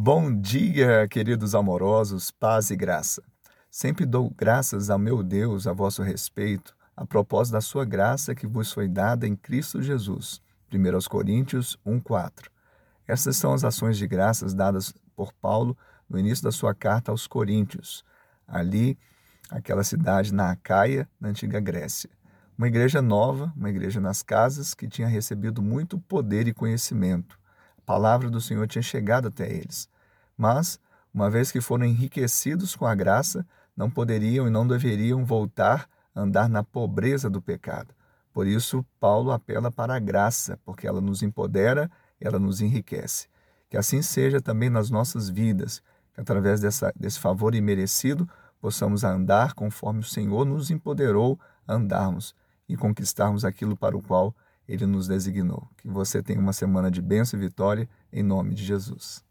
Bom dia, queridos amorosos, paz e graça. Sempre dou graças ao meu Deus a vosso respeito, a propósito da sua graça que vos foi dada em Cristo Jesus. 1 Coríntios 1:4. Essas são as ações de graças dadas por Paulo no início da sua carta aos Coríntios. Ali, aquela cidade na Acaia, na antiga Grécia. Uma igreja nova, uma igreja nas casas que tinha recebido muito poder e conhecimento palavra do Senhor tinha chegado até eles. Mas, uma vez que foram enriquecidos com a graça, não poderiam e não deveriam voltar a andar na pobreza do pecado. Por isso, Paulo apela para a graça, porque ela nos empodera, ela nos enriquece. Que assim seja também nas nossas vidas, que através dessa, desse favor imerecido possamos andar conforme o Senhor nos empoderou a andarmos e conquistarmos aquilo para o qual ele nos designou. Que você tenha uma semana de bênção e vitória, em nome de Jesus.